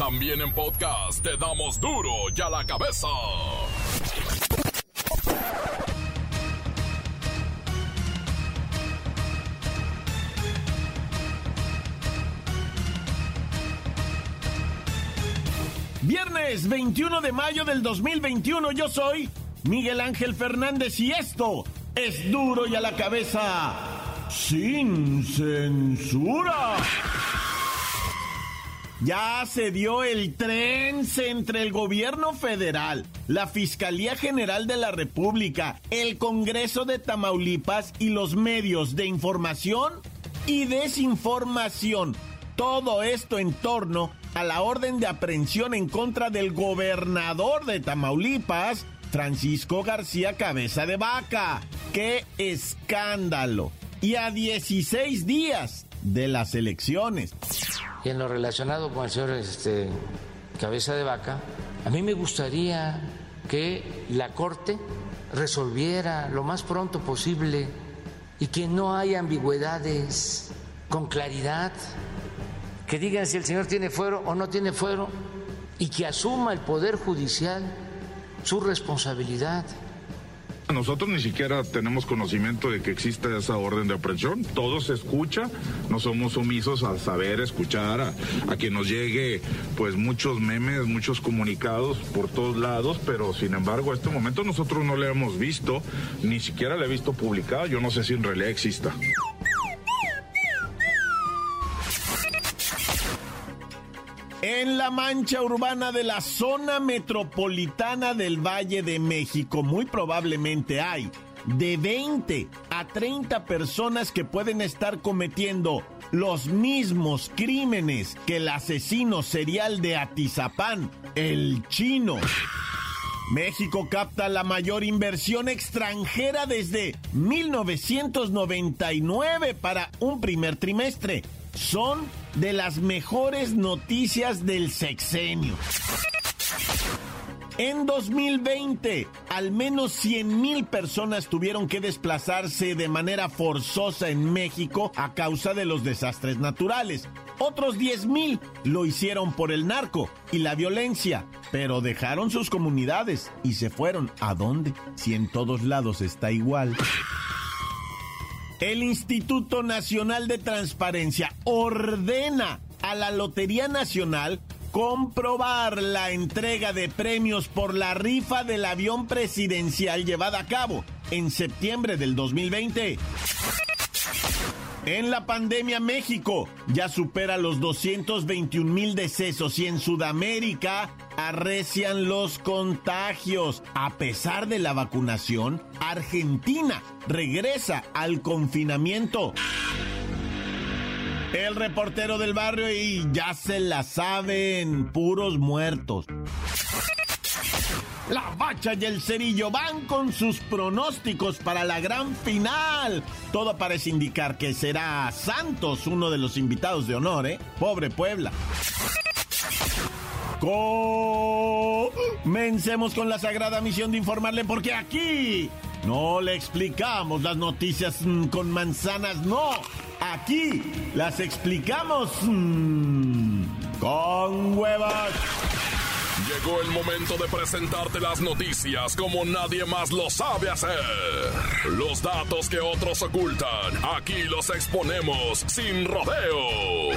También en podcast te damos duro y a la cabeza. Viernes 21 de mayo del 2021 yo soy Miguel Ángel Fernández y esto es duro y a la cabeza sin censura. Ya se dio el tren entre el gobierno federal, la Fiscalía General de la República, el Congreso de Tamaulipas y los medios de información y desinformación. Todo esto en torno a la orden de aprehensión en contra del gobernador de Tamaulipas, Francisco García Cabeza de Vaca. ¡Qué escándalo! Y a 16 días de las elecciones. Y en lo relacionado con el señor este, Cabeza de Vaca, a mí me gustaría que la Corte resolviera lo más pronto posible y que no haya ambigüedades con claridad, que digan si el señor tiene fuero o no tiene fuero y que asuma el Poder Judicial su responsabilidad. Nosotros ni siquiera tenemos conocimiento de que exista esa orden de aprehensión. Todo se escucha, no somos omisos a saber escuchar, a, a, que nos llegue pues muchos memes, muchos comunicados por todos lados, pero sin embargo a este momento nosotros no le hemos visto, ni siquiera le he visto publicada, yo no sé si en realidad exista. En la mancha urbana de la zona metropolitana del Valle de México, muy probablemente hay de 20 a 30 personas que pueden estar cometiendo los mismos crímenes que el asesino serial de Atizapán, el chino. México capta la mayor inversión extranjera desde 1999 para un primer trimestre. Son de las mejores noticias del sexenio. En 2020, al menos 100 mil personas tuvieron que desplazarse de manera forzosa en México a causa de los desastres naturales. Otros 10 mil lo hicieron por el narco y la violencia, pero dejaron sus comunidades y se fueron. ¿A dónde? Si en todos lados está igual. El Instituto Nacional de Transparencia ordena a la Lotería Nacional comprobar la entrega de premios por la rifa del avión presidencial llevada a cabo en septiembre del 2020. En la pandemia México ya supera los 221 mil decesos y en Sudamérica arrecian los contagios. A pesar de la vacunación, Argentina regresa al confinamiento. El reportero del barrio y ya se la saben, puros muertos. La Bacha y el Cerillo van con sus pronósticos para la gran final. Todo parece indicar que será Santos uno de los invitados de honor, ¿eh? Pobre Puebla. Comencemos con la sagrada misión de informarle porque aquí no le explicamos las noticias con manzanas, no. Aquí las explicamos mmm, con huevas. Llegó el momento de presentarte las noticias como nadie más lo sabe hacer. Los datos que otros ocultan, aquí los exponemos sin rodeos.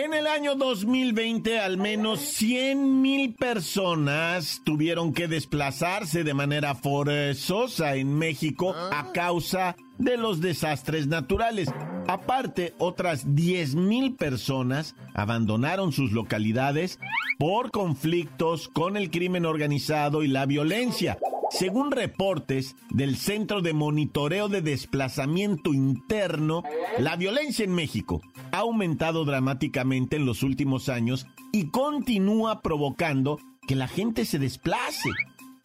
En el año 2020, al menos 100 mil personas tuvieron que desplazarse de manera forzosa en México a causa de los desastres naturales. Aparte, otras 10 mil personas abandonaron sus localidades por conflictos con el crimen organizado y la violencia. Según reportes del Centro de Monitoreo de Desplazamiento Interno, la violencia en México ha aumentado dramáticamente en los últimos años y continúa provocando que la gente se desplace.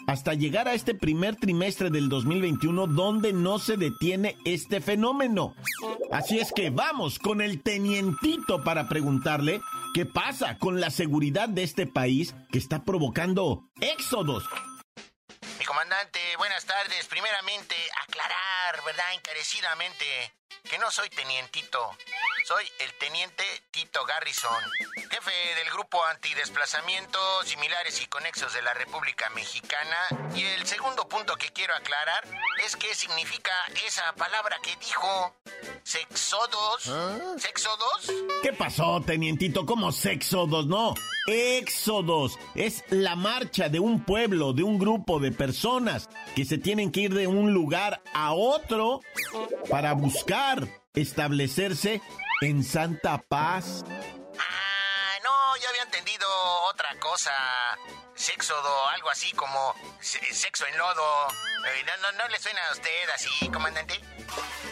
hasta llegar a este primer trimestre del 2021 donde no se detiene este fenómeno. Así es que vamos con el tenientito para preguntarle qué pasa con la seguridad de este país que está provocando éxodos. Comandante, buenas tardes. Primeramente, aclarar, ¿verdad? Encarecidamente, que no soy tenientito. Soy el teniente Tito Garrison, jefe del grupo antidesplazamientos similares y conexos de la República Mexicana. Y el segundo punto que quiero aclarar es qué significa esa palabra que dijo. ¿Sexodos? ¿Ah? ¿Sexodos? ¿Qué pasó, tenientito? ¿Cómo sexodos? No, éxodos. Es la marcha de un pueblo, de un grupo de personas que se tienen que ir de un lugar a otro para buscar establecerse en Santa Paz. Ah, no, yo había entendido otra cosa. Sexodo, algo así como sexo en lodo. Eh, no, no, ¿No le suena a usted así, comandante?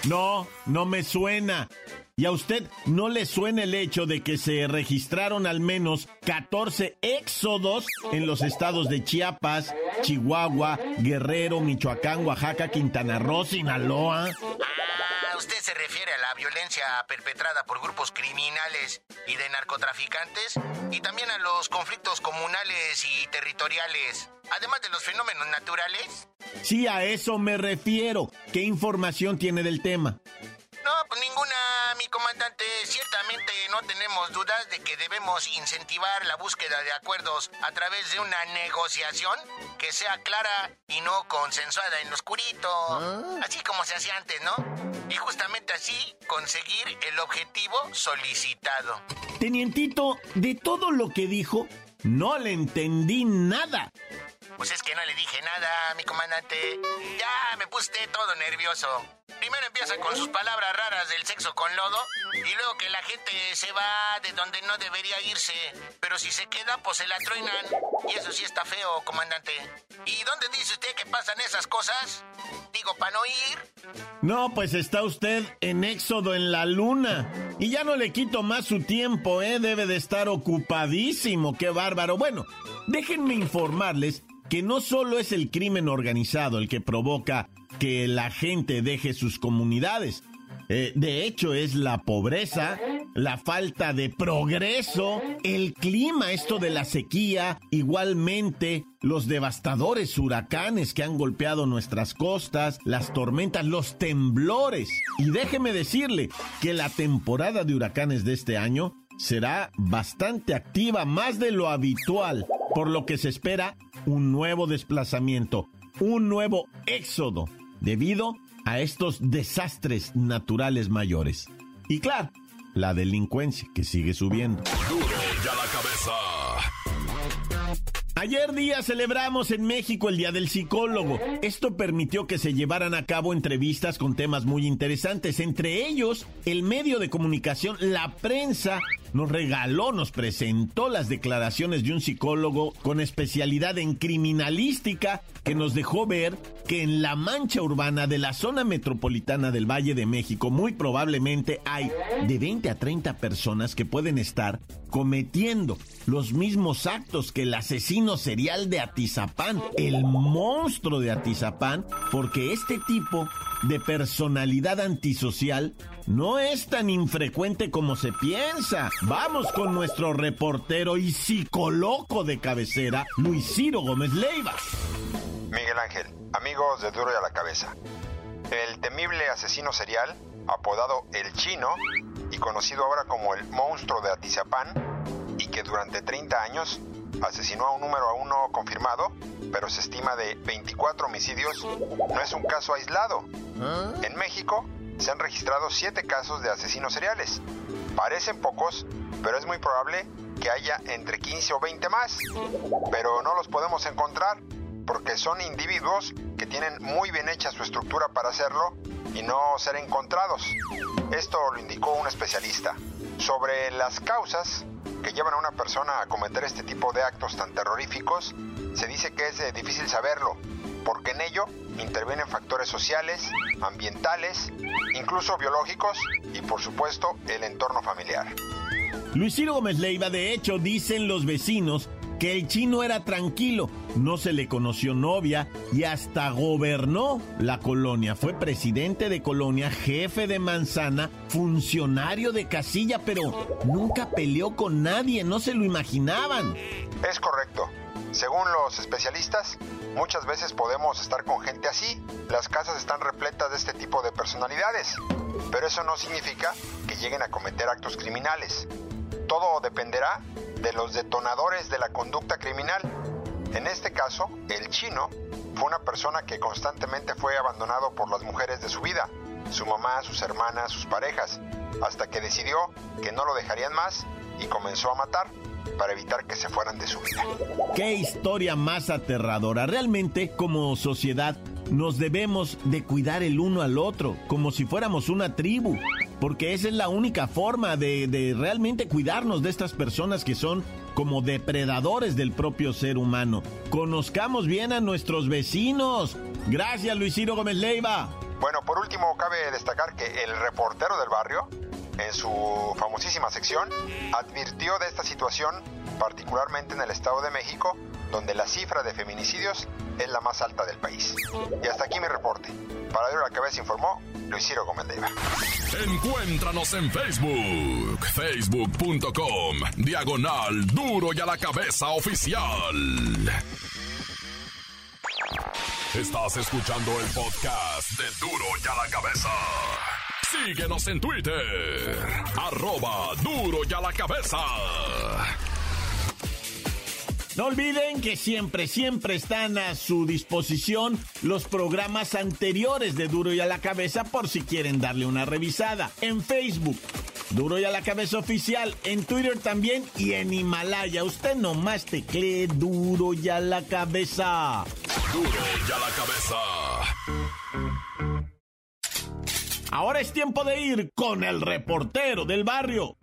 No, no me suena. ¿Y a usted no le suena el hecho de que se registraron al menos 14 éxodos en los estados de Chiapas, Chihuahua, Guerrero, Michoacán, Oaxaca, Quintana Roo, Sinaloa? ¿Usted se refiere a la violencia perpetrada por grupos criminales y de narcotraficantes? Y también a los conflictos comunales y territoriales, además de los fenómenos naturales? Sí, a eso me refiero. ¿Qué información tiene del tema? No, pues ninguna, mi comandante. Ciertamente no tenemos dudas de que debemos incentivar la búsqueda de acuerdos a través de una negociación que sea clara y no consensuada en lo oscurito. ¿Ah? Así como se hacía antes, ¿no? Y justamente así conseguir el objetivo solicitado. Tenientito, de todo lo que dijo, no le entendí nada. Pues es que no le dije nada, mi comandante. Ya me puse todo nervioso. Primero empieza con sus palabras raras del sexo con lodo y luego que la gente se va de donde no debería irse. Pero si se queda, pues se la truenan. Y eso sí está feo, comandante. ¿Y dónde dice usted que pasan esas cosas? Digo, para no ir. No, pues está usted en éxodo en la luna. Y ya no le quito más su tiempo, ¿eh? Debe de estar ocupadísimo. Qué bárbaro. Bueno, déjenme informarles que no solo es el crimen organizado el que provoca que la gente deje sus comunidades. Eh, de hecho, es la pobreza, la falta de progreso, el clima, esto de la sequía, igualmente los devastadores huracanes que han golpeado nuestras costas, las tormentas, los temblores. Y déjeme decirle que la temporada de huracanes de este año será bastante activa, más de lo habitual, por lo que se espera un nuevo desplazamiento, un nuevo éxodo, debido a estos desastres naturales mayores. Y claro, la delincuencia que sigue subiendo. Ayer día celebramos en México el Día del Psicólogo. Esto permitió que se llevaran a cabo entrevistas con temas muy interesantes. Entre ellos, el medio de comunicación, la prensa, nos regaló, nos presentó las declaraciones de un psicólogo con especialidad en criminalística que nos dejó ver que en la mancha urbana de la zona metropolitana del Valle de México muy probablemente hay de 20 a 30 personas que pueden estar cometiendo los mismos actos que el asesino serial de Atizapán, el monstruo de Atizapán, porque este tipo de personalidad antisocial no es tan infrecuente como se piensa. Vamos con nuestro reportero y psicoloco de cabecera, Luis Ciro Gómez Leiva. Miguel Ángel, amigos de Duro y a la Cabeza. El temible asesino serial, apodado El Chino y conocido ahora como el monstruo de Atizapán, y que durante 30 años asesinó a un número a uno confirmado, pero se estima de 24 homicidios, no es un caso aislado. ¿Ah? En México se han registrado 7 casos de asesinos seriales. Parecen pocos, pero es muy probable que haya entre 15 o 20 más. Pero no los podemos encontrar porque son individuos que tienen muy bien hecha su estructura para hacerlo y no ser encontrados. Esto lo indicó un especialista. Sobre las causas, que llevan a una persona a cometer este tipo de actos tan terroríficos, se dice que es eh, difícil saberlo, porque en ello intervienen factores sociales, ambientales, incluso biológicos y por supuesto el entorno familiar. Luis Ciro Gómez Leiva, de hecho, dicen los vecinos que el chino era tranquilo, no se le conoció novia y hasta gobernó la colonia. Fue presidente de colonia, jefe de manzana, funcionario de casilla, pero nunca peleó con nadie, no se lo imaginaban. Es correcto. Según los especialistas, muchas veces podemos estar con gente así. Las casas están repletas de este tipo de personalidades. Pero eso no significa que lleguen a cometer actos criminales. Todo dependerá de los detonadores de la conducta criminal. En este caso, el chino fue una persona que constantemente fue abandonado por las mujeres de su vida, su mamá, sus hermanas, sus parejas, hasta que decidió que no lo dejarían más y comenzó a matar para evitar que se fueran de su vida. Qué historia más aterradora. Realmente, como sociedad, nos debemos de cuidar el uno al otro, como si fuéramos una tribu, porque esa es la única forma de, de realmente cuidarnos de estas personas que son como depredadores del propio ser humano. Conozcamos bien a nuestros vecinos. Gracias, Luis Ciro Gómez Leiva. Bueno, por último, cabe destacar que el reportero del barrio, en su famosísima sección, advirtió de esta situación, particularmente en el Estado de México, donde la cifra de feminicidios es la más alta del país. Y hasta aquí mi reporte. Para Duro la Cabeza informó Luis Ciro Gómez. Encuéntranos en Facebook, facebook.com, diagonal Duro y a la Cabeza Oficial. Estás escuchando el podcast de Duro y a la Cabeza. Síguenos en Twitter, arroba Duro y a la Cabeza. No olviden que siempre, siempre están a su disposición los programas anteriores de Duro y a la Cabeza por si quieren darle una revisada. En Facebook, Duro y a la Cabeza Oficial, en Twitter también y en Himalaya. Usted nomás teclee Duro y a la Cabeza. Duro y a la Cabeza. Ahora es tiempo de ir con el reportero del barrio.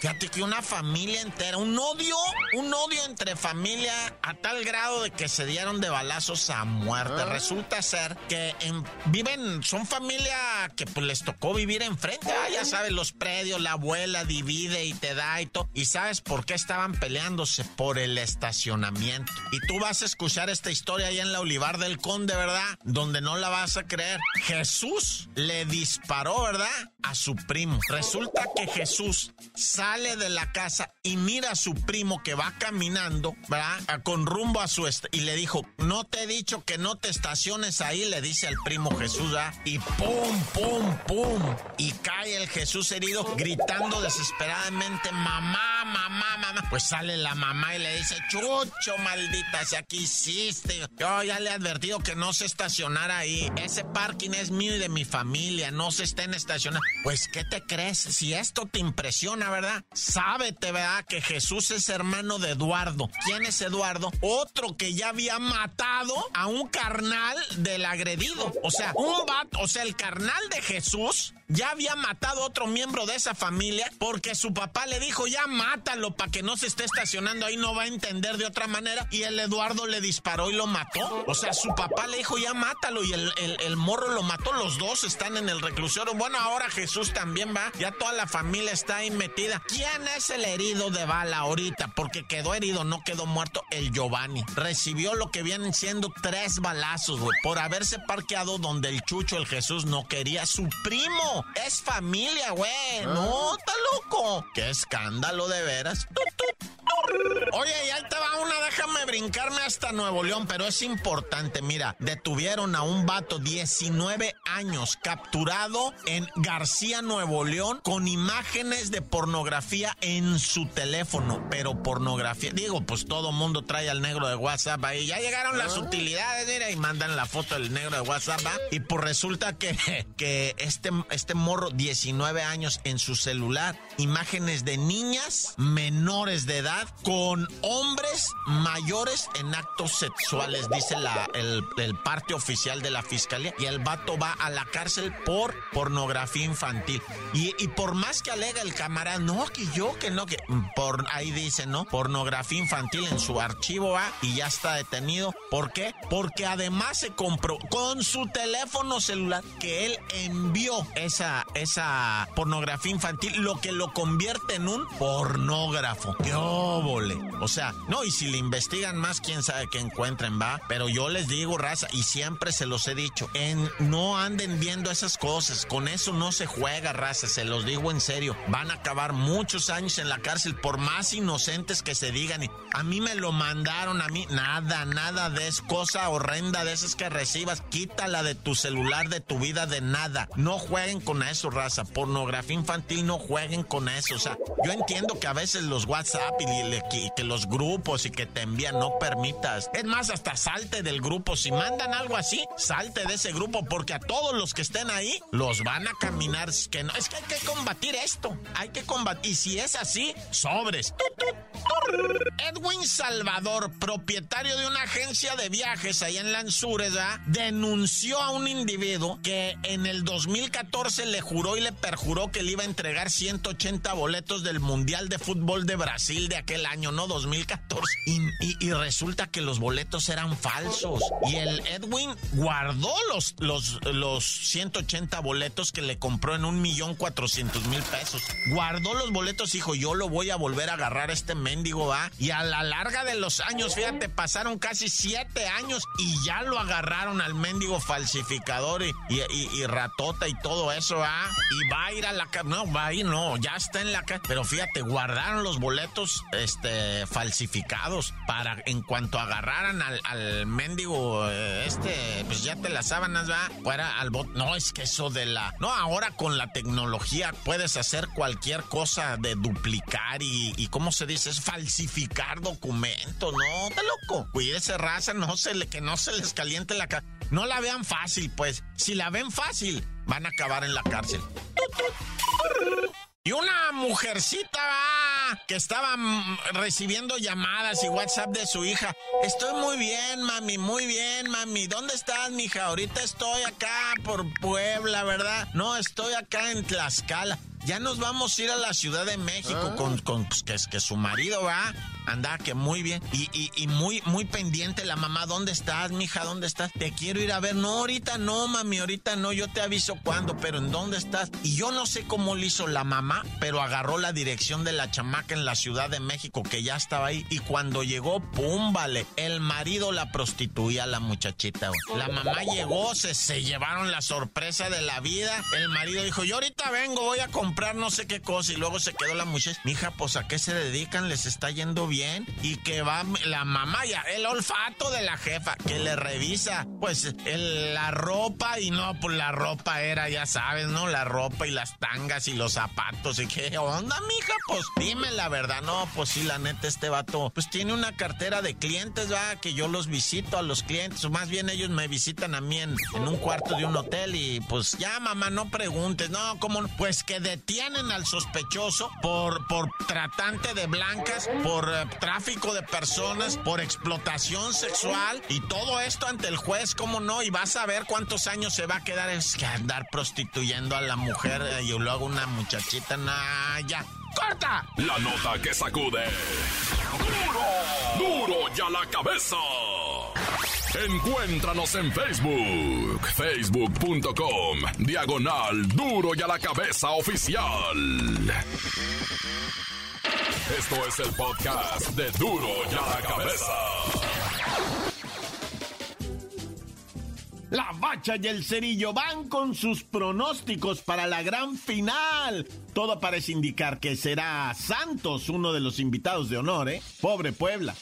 Fíjate que una familia entera, un odio, un odio entre familia a tal grado de que se dieron de balazos a muerte. Resulta ser que en- viven, son familia que pues les tocó vivir enfrente. Ah, ya sabes, los predios, la abuela divide y te da y todo. ¿Y sabes por qué estaban peleándose? Por el estacionamiento. Y tú vas a escuchar esta historia allá en la Olivar del Conde, ¿verdad? Donde no la vas a creer. Jesús le disparó, ¿verdad? A su primo. Resulta que Jesús sale de la casa y mira a su primo que va caminando, ¿verdad? Con rumbo a su... y le dijo, no te he dicho que no te estaciones ahí, le dice al primo Jesús, ¿verdad? Y pum, pum, pum. Y cae el Jesús herido gritando desesperadamente, mamá, mamá, mamá. Pues sale la mamá y le dice, chucho, maldita sea, ¿qué hiciste? Yo ya le he advertido que no se estacionara ahí. Ese parking es mío y de mi familia, no se estén estacionando. Pues, ¿qué te crees? Si esto te impresiona, ¿verdad? Sábete, ¿verdad? Que Jesús es hermano de Eduardo. ¿Quién es Eduardo? Otro que ya había matado a un carnal del agredido. O sea, un vato, o sea, el carnal de Jesús ya había matado a otro miembro de esa familia porque su papá le dijo, ya mátalo para que no se esté estacionando ahí, no va a entender de otra manera. Y el Eduardo le disparó y lo mató. O sea, su papá le dijo, ya mátalo y el, el- morro lo mató. Los dos están en el reclusorio. Bueno, ahora Jesús también va. Ya toda la familia está ahí metida. ¿Quién es el herido de bala ahorita? Porque quedó herido, no quedó muerto. El Giovanni. Recibió lo que vienen siendo tres balazos, güey, por haberse parqueado donde el Chucho, el Jesús, no quería. Su primo. Es familia, güey. No, está loco. Qué escándalo de veras. Oye, y ahí te va una, déjame brincarme hasta Nuevo León, pero es importante, mira, detuvieron a un vato 19 años capturado en García, Nuevo León, con imágenes de pornografía en su teléfono, pero pornografía, digo, pues todo mundo trae al negro de WhatsApp ahí, ya llegaron las utilidades, mira, y mandan la foto del negro de WhatsApp, ¿va? y pues resulta que, que este, este morro, 19 años en su celular, imágenes de niñas menores de edad con hombres mayores mayores en actos sexuales, dice la, el, el parte oficial de la fiscalía. Y el vato va a la cárcel por pornografía infantil. Y, y por más que alega el camarada, no, que yo, que no, que por ahí dice, ¿no? Pornografía infantil en su archivo va y ya está detenido. ¿Por qué? Porque además se compró con su teléfono celular que él envió esa, esa pornografía infantil, lo que lo convierte en un pornógrafo. ¡Qué óvole! O sea, no, y si le investigan más, quién sabe qué encuentren, va. Pero yo les digo, raza, y siempre se los he dicho, en no anden viendo esas cosas. Con eso no se juega, raza, se los digo en serio. Van a acabar muchos años en la cárcel por más inocentes que se digan. Y a mí me lo mandaron, a mí nada, nada de es cosa horrenda de esas que recibas. Quítala de tu celular, de tu vida, de nada. No jueguen con eso, raza. Pornografía infantil, no jueguen con eso. O sea, yo entiendo que a veces los WhatsApp y, que los grupos y que te envían no permitas. Es más, hasta salte del grupo. Si mandan algo así, salte de ese grupo porque a todos los que estén ahí los van a caminar. Que no, es que hay que combatir esto. Hay que combatir. Y si es así, sobres. Edwin Salvador, propietario de una agencia de viajes ahí en Lanzures, denunció a un individuo que en el 2014 le juró y le perjuró que le iba a entregar 180 boletos del Mundial de Fútbol de Brasil de aquel año, ¿no? 2014. Y, resulta que los boletos eran falsos. Y el Edwin guardó los, los, los 180 boletos que le compró en un millón cuatrocientos mil pesos. Guardó los boletos, dijo, yo lo voy a volver a agarrar a este mendigo, ¿va? Y a la larga de los años, fíjate, pasaron casi siete años y ya lo agarraron al mendigo falsificador y, ratota y todo eso, ¿ah? Y va a ir a la no, va a ir, no, ya está en la casa. Pero fíjate, guardaron los boletos, este, falsificados para en cuanto agarraran al, al mendigo, eh, este, pues ya te las sábanas, va, fuera al bot. No, es que eso de la, no, ahora con la tecnología puedes hacer cualquier cosa de duplicar y, y ¿cómo se dice? Es falsificar documentos, no, está loco. Cuídese raza, no se le, que no se les caliente la cara. No la vean fácil, pues. Si la ven fácil, van a acabar en la cárcel. Y una mujercita que estaba mm, recibiendo llamadas y WhatsApp de su hija. Estoy muy bien, mami, muy bien, mami. ¿Dónde estás, mija? Ahorita estoy acá por Puebla, ¿verdad? No, estoy acá en Tlaxcala. Ya nos vamos a ir a la Ciudad de México ah. con, con pues, que, que su marido va Anda, que muy bien. Y, y, muy, muy pendiente la mamá. ¿Dónde estás, mija? ¿Dónde estás? Te quiero ir a ver. No, ahorita no, mami, ahorita no. Yo te aviso cuándo, pero ¿en dónde estás? Y yo no sé cómo lo hizo la mamá, pero agarró la dirección de la chamaca en la Ciudad de México, que ya estaba ahí. Y cuando llegó, pum, vale. El marido la prostituía a la muchachita. La mamá llegó, se, se llevaron la sorpresa de la vida. El marido dijo, yo ahorita vengo, voy a comprar no sé qué cosa. Y luego se quedó la muchacha. Mija, pues a qué se dedican, les está yendo bien. Y que va la mamá ya, el olfato de la jefa, que le revisa pues la ropa y no, pues la ropa era, ya sabes, ¿no? La ropa y las tangas y los zapatos. Y qué onda, mija, pues dime la verdad, no, pues sí, la neta, este vato, pues tiene una cartera de clientes, va, que yo los visito a los clientes, o más bien ellos me visitan a mí en, un cuarto de un hotel y pues ya, mamá, no preguntes, no, como, pues que detienen al sospechoso por, por tratante de blancas, por eh, tráfico de personas, por explotación sexual y todo esto ante el juez, ¿cómo no? Y vas a ver cuántos años se va a quedar es que andar prostituyendo a la mujer eh, y luego una muchachita, nah. ¡Corta! La nota que sacude. ¡Duro! ¡Duro ya la cabeza! Encuéntranos en Facebook, facebook.com, diagonal duro y a la cabeza oficial. Esto es el podcast de Duro y a la Cabeza. La Bacha y el Cerillo van con sus pronósticos para la gran final. Todo parece indicar que será Santos uno de los invitados de honor, ¿eh? Pobre Puebla.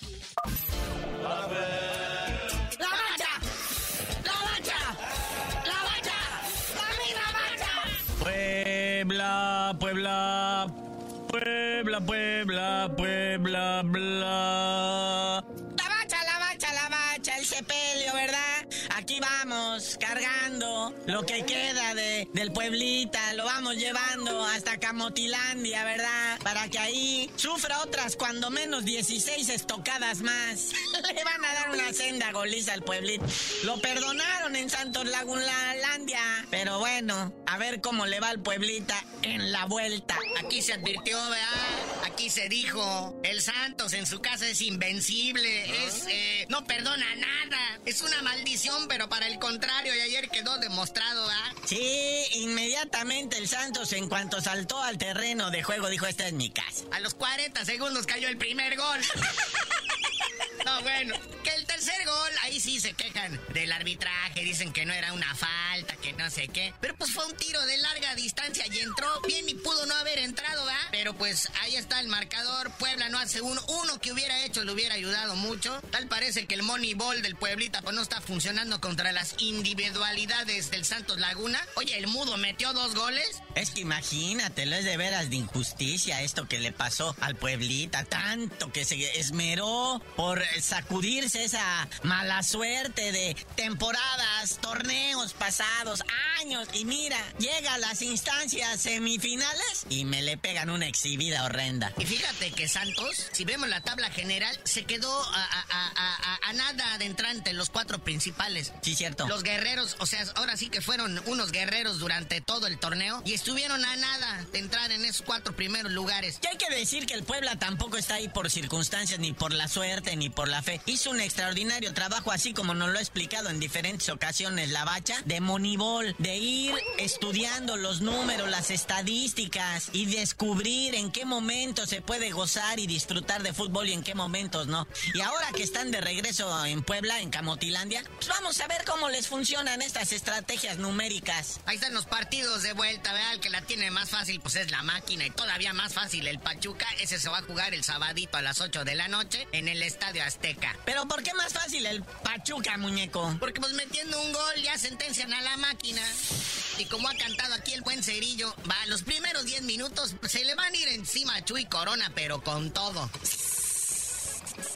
Puebla, Puebla, Puebla, Puebla, bla. Lo que queda de, del Pueblita, lo vamos llevando hasta Camotilandia, ¿verdad? Para que ahí sufra otras cuando menos 16 estocadas más. Le van a dar una senda goliza al Pueblita. Lo perdonaron en Santos Lagunlandia, pero bueno, a ver cómo le va al Pueblita en la vuelta. Aquí se advirtió, ¿verdad? Aquí se dijo, el Santos en su casa es invencible, es, eh, no perdona nada, es una maldición, pero para el contrario, y ayer quedó demostrado, ¿ah? Sí, inmediatamente el Santos en cuanto saltó al terreno de juego dijo, esta es mi casa. A los 40 segundos cayó el primer gol. No, bueno, que el tercer gol, ahí sí se quejan del arbitraje, dicen que no era una falta, que no sé qué. Pero pues fue un tiro de larga distancia y entró bien y pudo no haber entrado, ¿verdad? Pero pues ahí está el marcador, Puebla no hace uno, uno que hubiera hecho le hubiera ayudado mucho. Tal parece que el Moneyball del Pueblita pues no está funcionando contra las individualidades del Santos Laguna. Oye, el Mudo metió dos goles. Es que imagínatelo, es de veras de injusticia esto que le pasó al Pueblita, tanto que se esmeró por sacudirse esa mala suerte de temporadas, torneos pasados, años, y mira, llega a las instancias semifinales y me le pegan una exhibida horrenda. Y fíjate que Santos, si vemos la tabla general, se quedó a, a- a- a- a nada de entrar entre los cuatro principales. Sí, cierto. Los guerreros, o sea, ahora sí que fueron unos guerreros durante todo el torneo y estuvieron a nada de entrar en esos cuatro primeros lugares. Y hay que decir que el Puebla tampoco está ahí por circunstancias, ni por la suerte, ni por la fe. Hizo un extraordinario trabajo, así como nos lo ha explicado en diferentes ocasiones la bacha, de monibol, de ir estudiando los números, las estadísticas y descubrir en qué momentos se puede gozar y disfrutar de fútbol y en qué momentos no. Y ahora que están de regreso en Puebla, en Camotilandia, pues vamos a ver cómo les funcionan estas estrategias numéricas. Ahí están los partidos de vuelta, ¿verdad? El que la tiene más fácil, pues es la máquina. Y todavía más fácil el Pachuca. Ese se va a jugar el sabadito a las 8 de la noche en el Estadio Azteca. Pero ¿por qué más fácil el Pachuca, muñeco? Porque pues metiendo un gol ya sentencian a la máquina. Y como ha cantado aquí el buen Cerillo, va, los primeros 10 minutos se le van a ir encima a Chuy Corona, pero con todo.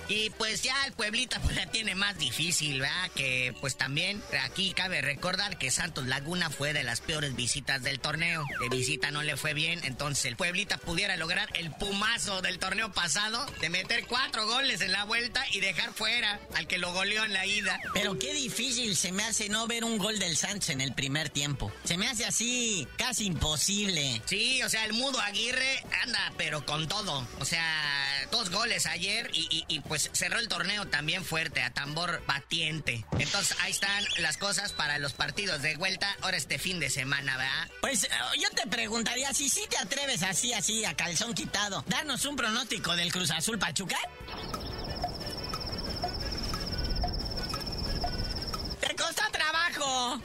Y pues ya el Pueblita pues la tiene más difícil, ¿verdad? Que pues también aquí cabe recordar que Santos Laguna fue de las peores visitas del torneo. De visita no le fue bien, entonces el Pueblita pudiera lograr el pumazo del torneo pasado de meter cuatro goles en la vuelta y dejar fuera al que lo goleó en la ida. Pero qué difícil se me hace no ver un gol del Santos en el primer tiempo. Se me hace así casi imposible. Sí, o sea, el mudo Aguirre anda, pero con todo. O sea, dos goles ayer y, y- y, pues cerró el torneo también fuerte, a tambor batiente. Entonces ahí están las cosas para los partidos de vuelta ahora este fin de semana, ¿verdad? Pues eh, yo te preguntaría si sí te atreves así, así, a calzón quitado, darnos un pronóstico del Cruz Azul Pachuca.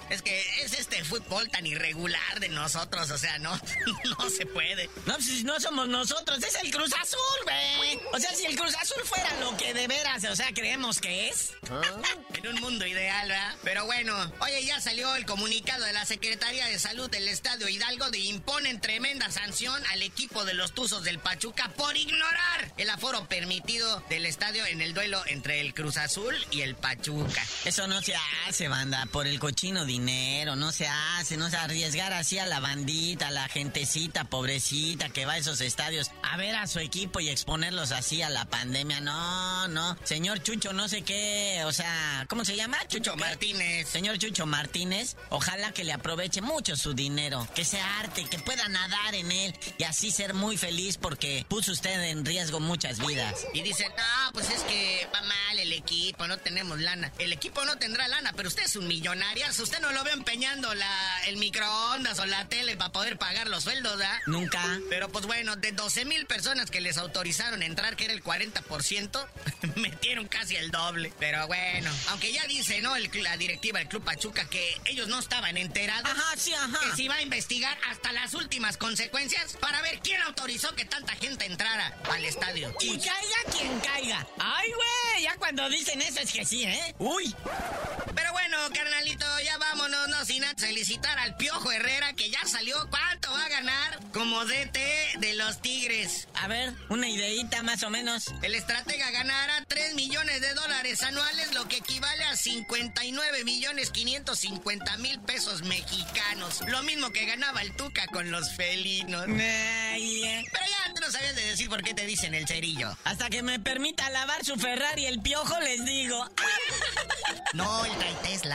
Es que es este fútbol tan irregular de nosotros, o sea, no, no se puede. No, pues no somos nosotros, es el Cruz Azul, güey. O sea, si el Cruz Azul fuera lo que de veras, o sea, creemos que es. En un mundo ideal, ¿verdad? Pero bueno, oye, ya salió el comunicado de la Secretaría de Salud del Estadio Hidalgo de imponen tremenda sanción al equipo de los Tuzos del Pachuca por ignorar el aforo permitido del estadio en el duelo entre el Cruz Azul y el Pachuca. Eso no se hace, banda, por el cochino dinero, no se hace, no se arriesgar así a la bandita, a la gentecita pobrecita que va a esos estadios a ver a su equipo y exponerlos así a la pandemia. No, no, señor Chucho, no sé qué, o sea, ¿cómo se llama? Chucho. Martínez. Señor Chucho Martínez, ojalá que le aproveche mucho su dinero, que sea arte, que pueda nadar en él y así ser muy feliz porque puso usted en riesgo muchas vidas. Y dicen, no, pues es que va mal el equipo, no tenemos lana. El equipo no tendrá lana, pero usted es un millonario. Usted no lo ve empeñando la, el microondas o la tele para poder pagar los sueldos, ¿verdad? Nunca. Pero pues bueno, de 12 mil personas que les autorizaron entrar, que era el 40%, metieron casi el doble. Pero bueno, aunque ya dice, ¿no? El- la directiva del Club Pachuca que ellos no estaban enterados. Ajá, sí, ajá. Que se iba a investigar hasta las últimas consecuencias para ver quién autorizó que tanta gente entrara al estadio. Y caiga quien caiga. Ay, güey, ya cuando dicen eso es que sí, ¿eh? Uy. Carnalito, ya vámonos, no sin antes felicitar al Piojo Herrera que ya salió. ¿Cuánto va a ganar como DT de los Tigres? A ver, una ideita más o menos. El estratega ganará 3 millones de dólares anuales, lo que equivale a 59 millones 550 mil pesos mexicanos. Lo mismo que ganaba el Tuca con los felinos. Ay, Pero ya tú no sabías de decir por qué te dicen el cerillo. hasta que me permita lavar su Ferrari el piojo, les digo. No, el trae Tesla.